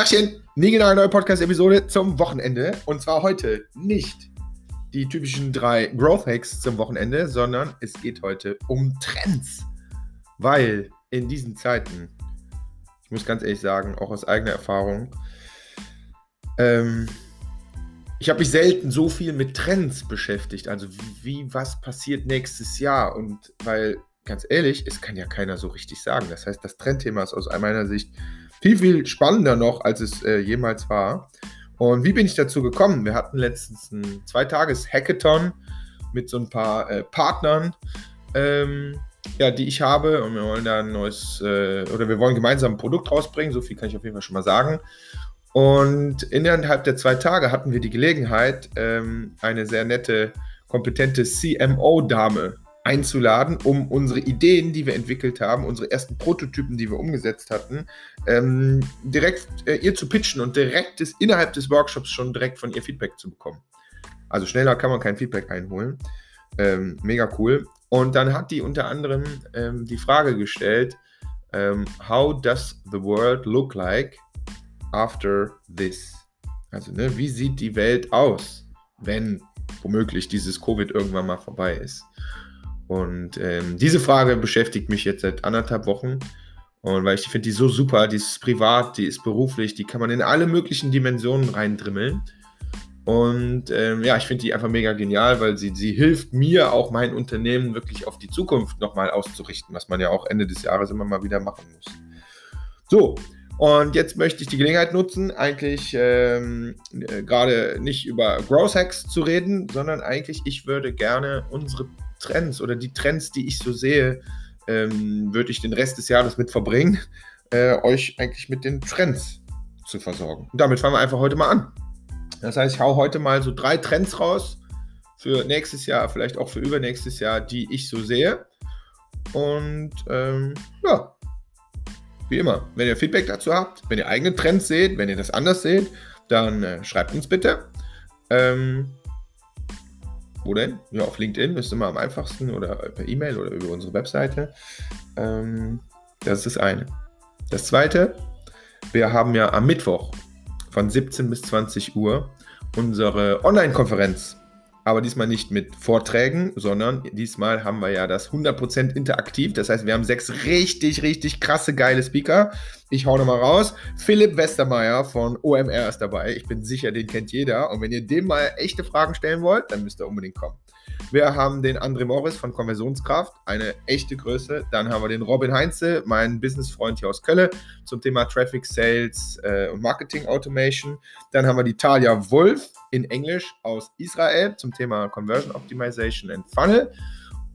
Tachchen, nie genau neue Podcast-Episode zum Wochenende. Und zwar heute nicht die typischen drei Growth Hacks zum Wochenende, sondern es geht heute um Trends. Weil in diesen Zeiten, ich muss ganz ehrlich sagen, auch aus eigener Erfahrung, ähm, ich habe mich selten so viel mit Trends beschäftigt. Also wie, was passiert nächstes Jahr? Und weil, ganz ehrlich, es kann ja keiner so richtig sagen. Das heißt, das Trendthema ist aus meiner Sicht viel, viel spannender noch, als es äh, jemals war. Und wie bin ich dazu gekommen? Wir hatten letztens ein Zweitages-Hackathon mit so ein paar äh, Partnern, ähm, ja, die ich habe. Und wir wollen da ein neues, äh, oder wir wollen gemeinsam ein Produkt rausbringen. So viel kann ich auf jeden Fall schon mal sagen. Und innerhalb der zwei Tage hatten wir die Gelegenheit, ähm, eine sehr nette, kompetente CMO-Dame einzuladen, um unsere Ideen, die wir entwickelt haben, unsere ersten Prototypen, die wir umgesetzt hatten, ähm, direkt äh, ihr zu pitchen und direkt des, innerhalb des Workshops schon direkt von ihr Feedback zu bekommen. Also schneller kann man kein Feedback einholen. Ähm, mega cool. Und dann hat die unter anderem ähm, die Frage gestellt, ähm, how does the world look like after this? Also, ne, wie sieht die Welt aus, wenn womöglich dieses Covid irgendwann mal vorbei ist? Und ähm, diese Frage beschäftigt mich jetzt seit anderthalb Wochen. Und weil ich finde die so super, die ist privat, die ist beruflich, die kann man in alle möglichen Dimensionen reindrimmeln. Und ähm, ja, ich finde die einfach mega genial, weil sie, sie hilft mir auch mein Unternehmen wirklich auf die Zukunft nochmal auszurichten, was man ja auch Ende des Jahres immer mal wieder machen muss. So, und jetzt möchte ich die Gelegenheit nutzen, eigentlich ähm, äh, gerade nicht über Growth Hacks zu reden, sondern eigentlich, ich würde gerne unsere Trends oder die Trends, die ich so sehe, ähm, würde ich den Rest des Jahres mit verbringen, äh, euch eigentlich mit den Trends zu versorgen. Und damit fangen wir einfach heute mal an. Das heißt, ich hau heute mal so drei Trends raus für nächstes Jahr, vielleicht auch für übernächstes Jahr, die ich so sehe. Und ähm, ja, wie immer, wenn ihr Feedback dazu habt, wenn ihr eigene Trends seht, wenn ihr das anders seht, dann äh, schreibt uns bitte. Ähm, denn? Ja, auf LinkedIn ist immer am einfachsten oder per E-Mail oder über unsere Webseite. Ähm, das ist das eine. Das zweite, wir haben ja am Mittwoch von 17 bis 20 Uhr unsere Online-Konferenz aber diesmal nicht mit Vorträgen, sondern diesmal haben wir ja das 100% interaktiv. Das heißt, wir haben sechs richtig, richtig krasse, geile Speaker. Ich hau nochmal raus. Philipp Westermeier von OMR ist dabei. Ich bin sicher, den kennt jeder. Und wenn ihr dem mal echte Fragen stellen wollt, dann müsst ihr unbedingt kommen. Wir haben den André Morris von Konversionskraft, eine echte Größe. Dann haben wir den Robin Heinze, mein Businessfreund hier aus Köln, zum Thema Traffic Sales äh, und Marketing Automation. Dann haben wir die Talia Wolf in Englisch aus Israel zum Thema Conversion Optimization and Funnel.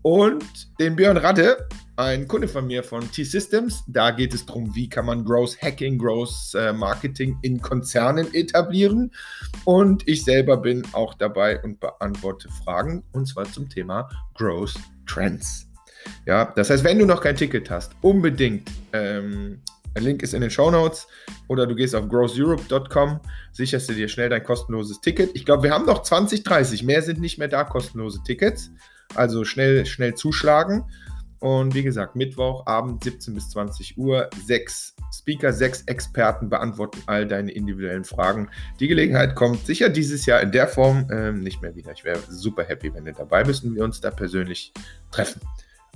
Und den Björn Radde, ein Kunde von mir von T-Systems. Da geht es darum, wie kann man Growth Hacking, Growth äh, Marketing in Konzernen etablieren. Und ich selber bin auch dabei und beantworte Fragen, und zwar zum Thema Growth Trends. Ja, das heißt, wenn du noch kein Ticket hast, unbedingt ähm, der Link ist in den Show Notes oder du gehst auf growtheurope.com, sicherst du dir schnell dein kostenloses Ticket. Ich glaube, wir haben noch 20, 30, mehr sind nicht mehr da, kostenlose Tickets. Also schnell, schnell zuschlagen. Und wie gesagt, Mittwochabend 17 bis 20 Uhr, sechs Speaker, sechs Experten beantworten all deine individuellen Fragen. Die Gelegenheit kommt sicher dieses Jahr in der Form ähm, nicht mehr wieder. Ich wäre super happy, wenn du dabei bist und wir uns da persönlich treffen.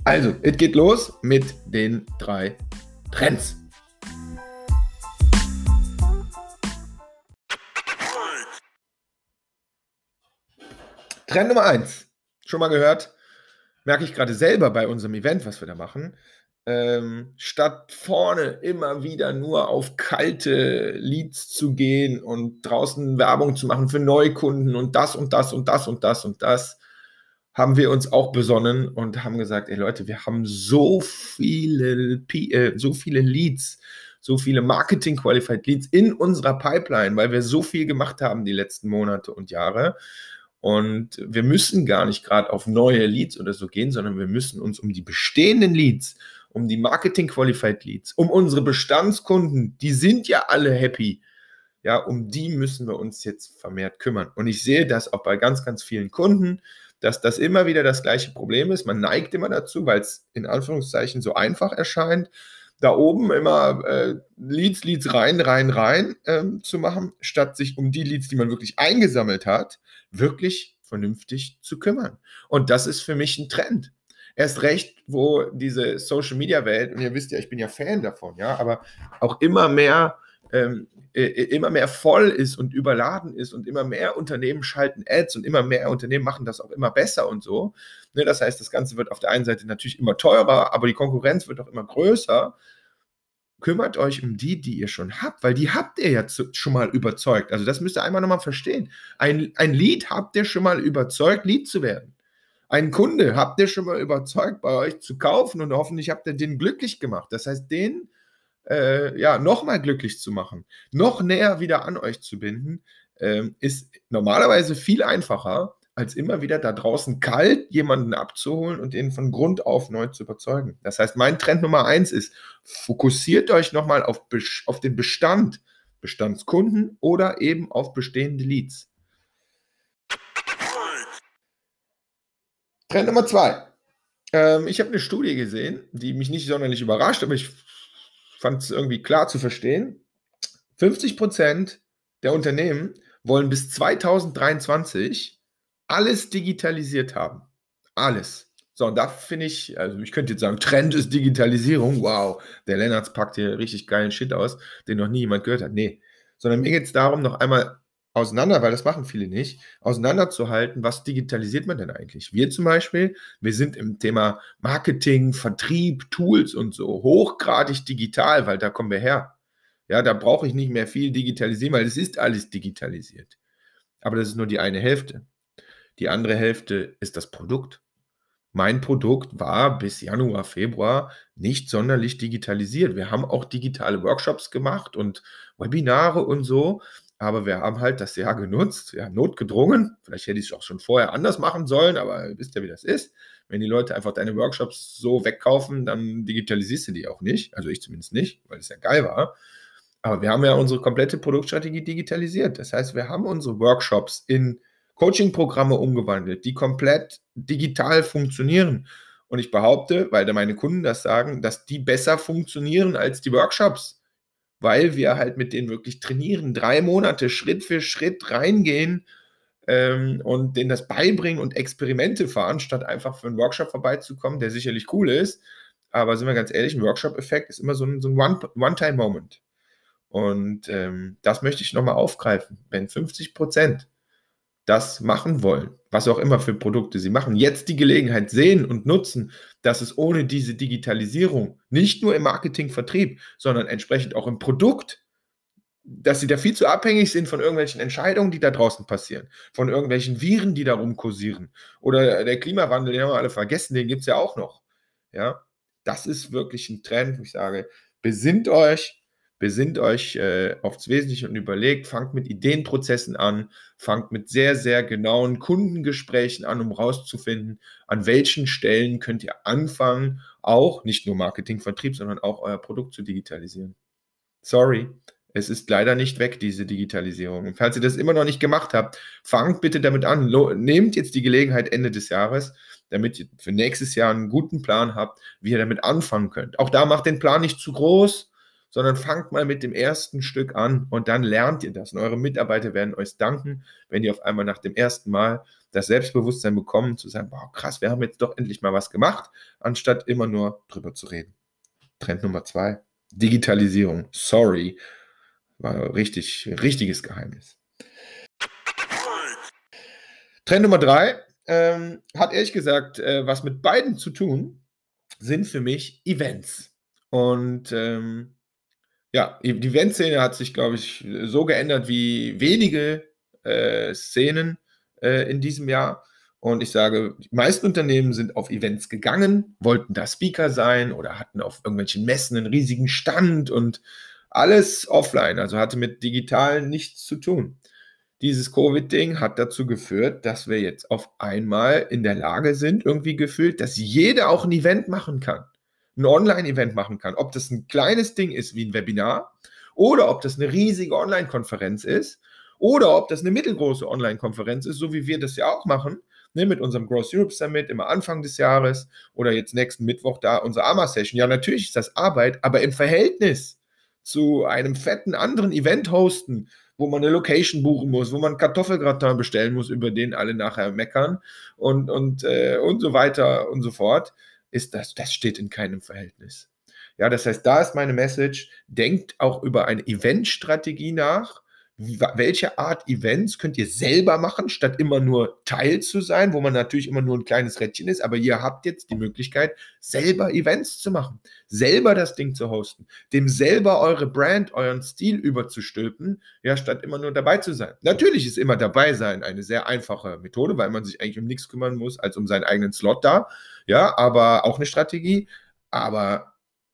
Also, es geht los mit den drei Trends. Trend Nummer eins. Schon mal gehört? Merke ich gerade selber bei unserem Event, was wir da machen. Ähm, statt vorne immer wieder nur auf kalte Leads zu gehen und draußen Werbung zu machen für Neukunden und das und das und das und das und das, haben wir uns auch besonnen und haben gesagt, ey Leute, wir haben so viele, äh, so viele Leads, so viele Marketing-Qualified Leads in unserer Pipeline, weil wir so viel gemacht haben die letzten Monate und Jahre. Und wir müssen gar nicht gerade auf neue Leads oder so gehen, sondern wir müssen uns um die bestehenden Leads, um die Marketing-Qualified Leads, um unsere Bestandskunden, die sind ja alle happy. Ja, um die müssen wir uns jetzt vermehrt kümmern. Und ich sehe das auch bei ganz, ganz vielen Kunden, dass das immer wieder das gleiche Problem ist. Man neigt immer dazu, weil es in Anführungszeichen so einfach erscheint, da oben immer äh, Leads, Leads rein, rein, rein ähm, zu machen, statt sich um die Leads, die man wirklich eingesammelt hat, wirklich vernünftig zu kümmern. Und das ist für mich ein Trend. Erst recht, wo diese Social Media Welt, und ihr wisst ja, ich bin ja Fan davon, ja, aber auch immer mehr ähm, äh, immer mehr voll ist und überladen ist und immer mehr Unternehmen schalten Ads und immer mehr Unternehmen machen das auch immer besser und so. Ne, das heißt, das Ganze wird auf der einen Seite natürlich immer teurer, aber die Konkurrenz wird auch immer größer. Kümmert euch um die, die ihr schon habt, weil die habt ihr ja zu, schon mal überzeugt. Also das müsst ihr einmal nochmal verstehen. Ein, ein Lead habt ihr schon mal überzeugt, Lead zu werden. Ein Kunde habt ihr schon mal überzeugt, bei euch zu kaufen und hoffentlich habt ihr den glücklich gemacht. Das heißt, den äh, ja, nochmal glücklich zu machen, noch näher wieder an euch zu binden, ähm, ist normalerweise viel einfacher, als immer wieder da draußen kalt jemanden abzuholen und ihn von Grund auf neu zu überzeugen. Das heißt, mein Trend Nummer eins ist, fokussiert euch nochmal auf, auf den Bestand, Bestandskunden oder eben auf bestehende Leads. Trend Nummer zwei. Ähm, ich habe eine Studie gesehen, die mich nicht sonderlich überrascht, aber ich fand es irgendwie klar zu verstehen. 50 Prozent der Unternehmen wollen bis 2023 alles digitalisiert haben. Alles. So, und da finde ich, also ich könnte jetzt sagen, Trend ist Digitalisierung. Wow, der Lennartz packt hier richtig geilen Shit aus, den noch nie jemand gehört hat. Nee, sondern mir geht es darum, noch einmal auseinander, weil das machen viele nicht, auseinanderzuhalten, was digitalisiert man denn eigentlich? Wir zum Beispiel, wir sind im Thema Marketing, Vertrieb, Tools und so hochgradig digital, weil da kommen wir her. Ja, da brauche ich nicht mehr viel digitalisieren, weil es ist alles digitalisiert. Aber das ist nur die eine Hälfte. Die andere Hälfte ist das Produkt. Mein Produkt war bis Januar, Februar nicht sonderlich digitalisiert. Wir haben auch digitale Workshops gemacht und Webinare und so, aber wir haben halt das Jahr genutzt, ja, notgedrungen. Vielleicht hätte ich es auch schon vorher anders machen sollen, aber wisst ihr, wie das ist. Wenn die Leute einfach deine Workshops so wegkaufen, dann digitalisierst du die auch nicht. Also ich zumindest nicht, weil es ja geil war. Aber wir haben ja unsere komplette Produktstrategie digitalisiert. Das heißt, wir haben unsere Workshops in Coaching-Programme umgewandelt, die komplett digital funktionieren. Und ich behaupte, weil da meine Kunden das sagen, dass die besser funktionieren als die Workshops weil wir halt mit denen wirklich trainieren, drei Monate Schritt für Schritt reingehen ähm, und denen das beibringen und Experimente fahren, statt einfach für einen Workshop vorbeizukommen, der sicherlich cool ist. Aber sind wir ganz ehrlich, ein Workshop-Effekt ist immer so ein, so ein One-Time-Moment. Und ähm, das möchte ich nochmal aufgreifen. Wenn 50 Prozent das machen wollen, was auch immer für Produkte sie machen, jetzt die Gelegenheit sehen und nutzen, dass es ohne diese Digitalisierung nicht nur im Marketing, Vertrieb, sondern entsprechend auch im Produkt, dass sie da viel zu abhängig sind von irgendwelchen Entscheidungen, die da draußen passieren, von irgendwelchen Viren, die da rumkursieren oder der Klimawandel, den haben wir alle vergessen, den gibt es ja auch noch. Ja, das ist wirklich ein Trend, ich sage, besinnt euch, besinnt euch äh, aufs Wesentliche und überlegt, fangt mit Ideenprozessen an, fangt mit sehr, sehr genauen Kundengesprächen an, um rauszufinden, an welchen Stellen könnt ihr anfangen, auch nicht nur Marketing, Vertrieb, sondern auch euer Produkt zu digitalisieren. Sorry, es ist leider nicht weg, diese Digitalisierung. Und falls ihr das immer noch nicht gemacht habt, fangt bitte damit an. Nehmt jetzt die Gelegenheit Ende des Jahres, damit ihr für nächstes Jahr einen guten Plan habt, wie ihr damit anfangen könnt. Auch da macht den Plan nicht zu groß sondern fangt mal mit dem ersten Stück an und dann lernt ihr das. Und eure Mitarbeiter werden euch danken, wenn ihr auf einmal nach dem ersten Mal das Selbstbewusstsein bekommen, zu sagen, wow, krass, wir haben jetzt doch endlich mal was gemacht, anstatt immer nur drüber zu reden. Trend Nummer zwei, Digitalisierung. Sorry, war richtig, richtiges Geheimnis. Trend Nummer drei ähm, hat ehrlich gesagt äh, was mit beiden zu tun, sind für mich Events. Und ähm, ja, die Eventszene hat sich, glaube ich, so geändert wie wenige äh, Szenen äh, in diesem Jahr. Und ich sage, die meisten Unternehmen sind auf Events gegangen, wollten da Speaker sein oder hatten auf irgendwelchen Messen einen riesigen Stand und alles offline, also hatte mit digital nichts zu tun. Dieses Covid-Ding hat dazu geführt, dass wir jetzt auf einmal in der Lage sind, irgendwie gefühlt, dass jeder auch ein Event machen kann ein Online-Event machen kann. Ob das ein kleines Ding ist wie ein Webinar oder ob das eine riesige Online-Konferenz ist oder ob das eine mittelgroße Online-Konferenz ist, so wie wir das ja auch machen, ne, mit unserem Growth Europe Summit immer Anfang des Jahres oder jetzt nächsten Mittwoch da unsere AMA-Session. Ja, natürlich ist das Arbeit, aber im Verhältnis zu einem fetten anderen Event hosten, wo man eine Location buchen muss, wo man Kartoffelgratin bestellen muss, über den alle nachher meckern und, und, äh, und so weiter und so fort, ist das, das steht in keinem Verhältnis. Ja, das heißt, da ist meine Message, denkt auch über eine Eventstrategie nach, welche Art Events könnt ihr selber machen, statt immer nur Teil zu sein, wo man natürlich immer nur ein kleines Rädchen ist, aber ihr habt jetzt die Möglichkeit, selber Events zu machen, selber das Ding zu hosten, dem selber eure Brand, euren Stil überzustülpen, ja, statt immer nur dabei zu sein. Natürlich ist immer dabei sein eine sehr einfache Methode, weil man sich eigentlich um nichts kümmern muss, als um seinen eigenen Slot da, ja, aber auch eine Strategie, aber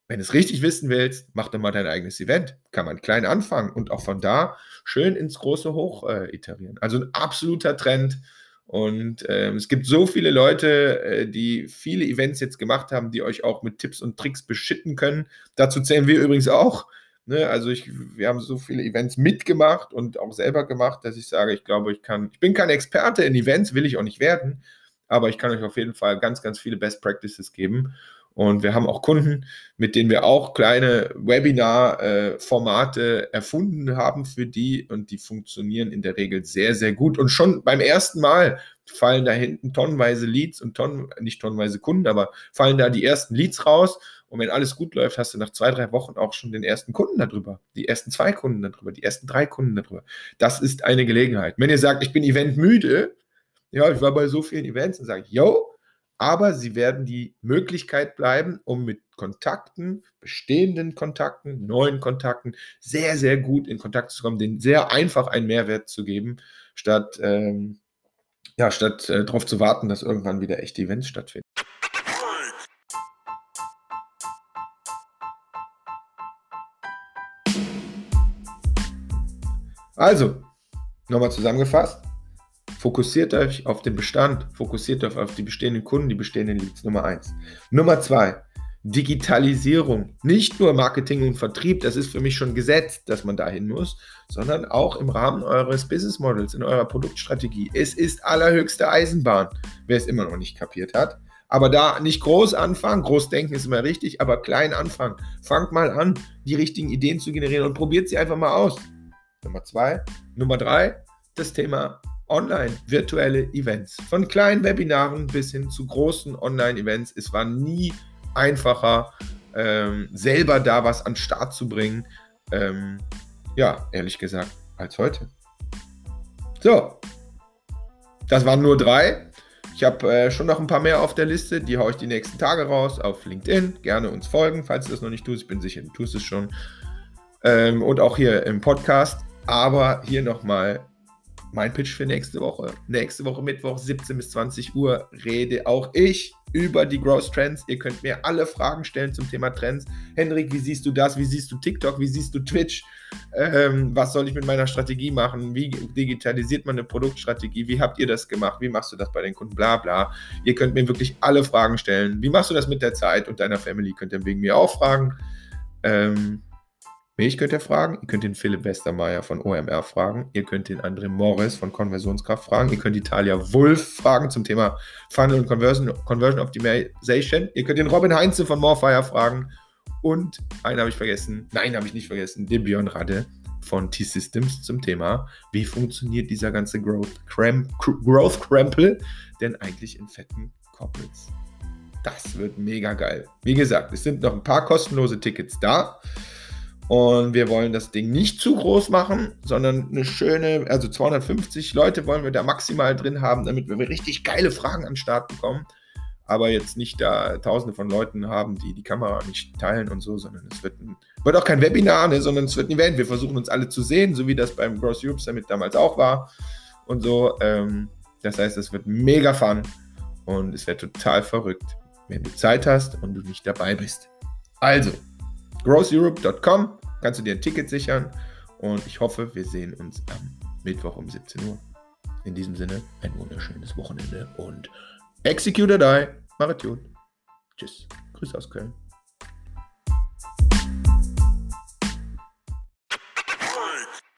wenn du es richtig wissen willst, mach doch mal dein eigenes Event. Kann man klein anfangen und auch von da schön ins große Hoch äh, iterieren. Also ein absoluter Trend. Und ähm, es gibt so viele Leute, äh, die viele Events jetzt gemacht haben, die euch auch mit Tipps und Tricks beschitten können. Dazu zählen wir übrigens auch. Ne? Also ich, wir haben so viele Events mitgemacht und auch selber gemacht, dass ich sage, ich glaube, ich kann, ich bin kein Experte in Events, will ich auch nicht werden, aber ich kann euch auf jeden Fall ganz, ganz viele Best Practices geben. Und wir haben auch Kunden, mit denen wir auch kleine Webinar-Formate erfunden haben für die und die funktionieren in der Regel sehr, sehr gut. Und schon beim ersten Mal fallen da hinten tonnenweise Leads und tonnen, nicht tonnenweise Kunden, aber fallen da die ersten Leads raus. Und wenn alles gut läuft, hast du nach zwei, drei Wochen auch schon den ersten Kunden darüber, die ersten zwei Kunden darüber, die ersten drei Kunden darüber. Das ist eine Gelegenheit. Wenn ihr sagt, ich bin eventmüde, ja, ich war bei so vielen Events und sage, yo, aber sie werden die Möglichkeit bleiben, um mit Kontakten, bestehenden Kontakten, neuen Kontakten sehr, sehr gut in Kontakt zu kommen, denen sehr einfach einen Mehrwert zu geben, statt, ähm, ja, statt äh, darauf zu warten, dass irgendwann wieder echte Events stattfinden. Also, nochmal zusammengefasst. Fokussiert euch auf den Bestand, fokussiert euch auf die bestehenden Kunden, die bestehenden Leads. Nummer eins. Nummer zwei, Digitalisierung. Nicht nur Marketing und Vertrieb, das ist für mich schon gesetzt, dass man dahin muss, sondern auch im Rahmen eures Business Models, in eurer Produktstrategie. Es ist allerhöchste Eisenbahn, wer es immer noch nicht kapiert hat. Aber da nicht groß anfangen, groß denken ist immer richtig, aber klein anfangen. Fangt mal an, die richtigen Ideen zu generieren und probiert sie einfach mal aus. Nummer zwei. Nummer drei, das Thema online virtuelle Events. Von kleinen Webinaren bis hin zu großen Online-Events. Es war nie einfacher, ähm, selber da was an den Start zu bringen. Ähm, ja, ehrlich gesagt, als heute. So, das waren nur drei. Ich habe äh, schon noch ein paar mehr auf der Liste, die haue ich die nächsten Tage raus auf LinkedIn. Gerne uns folgen, falls du das noch nicht tust. Ich bin sicher, du tust es schon. Ähm, und auch hier im Podcast. Aber hier nochmal mein Pitch für nächste Woche. Nächste Woche Mittwoch, 17 bis 20 Uhr, rede auch ich über die Growth Trends. Ihr könnt mir alle Fragen stellen zum Thema Trends. Hendrik, wie siehst du das? Wie siehst du TikTok? Wie siehst du Twitch? Ähm, was soll ich mit meiner Strategie machen? Wie digitalisiert man eine Produktstrategie? Wie habt ihr das gemacht? Wie machst du das bei den Kunden? Bla bla. Ihr könnt mir wirklich alle Fragen stellen. Wie machst du das mit der Zeit und deiner Family? Könnt ihr wegen mir auch fragen. Ähm, mich könnt ihr fragen, ihr könnt den Philipp Westermeier von OMR fragen, ihr könnt den André Morris von Konversionskraft fragen, ihr könnt die Talia Wulff fragen zum Thema Funnel und Conversion, Conversion Optimization, ihr könnt den Robin Heinze von Morfire fragen und einen habe ich vergessen, nein, habe ich nicht vergessen, den Björn Radde von T-Systems zum Thema, wie funktioniert dieser ganze Growth, Cramp, Growth Crample denn eigentlich in fetten Corporates? Das wird mega geil. Wie gesagt, es sind noch ein paar kostenlose Tickets da. Und wir wollen das Ding nicht zu groß machen, sondern eine schöne, also 250 Leute wollen wir da maximal drin haben, damit wir richtig geile Fragen an den Start bekommen. Aber jetzt nicht da tausende von Leuten haben, die die Kamera nicht teilen und so, sondern es wird, ein, wird auch kein Webinar, ne, sondern es wird ein Event. Wir versuchen uns alle zu sehen, so wie das beim Gross Europe Summit damals auch war. Und so. Ähm, das heißt, es wird mega fun und es wäre total verrückt, wenn du Zeit hast und du nicht dabei bist. Also, growtheurope.com kannst du dir ein Ticket sichern und ich hoffe, wir sehen uns am Mittwoch um 17 Uhr. In diesem Sinne, ein wunderschönes Wochenende und execute or die. Macht's gut. Tschüss. Grüße aus Köln.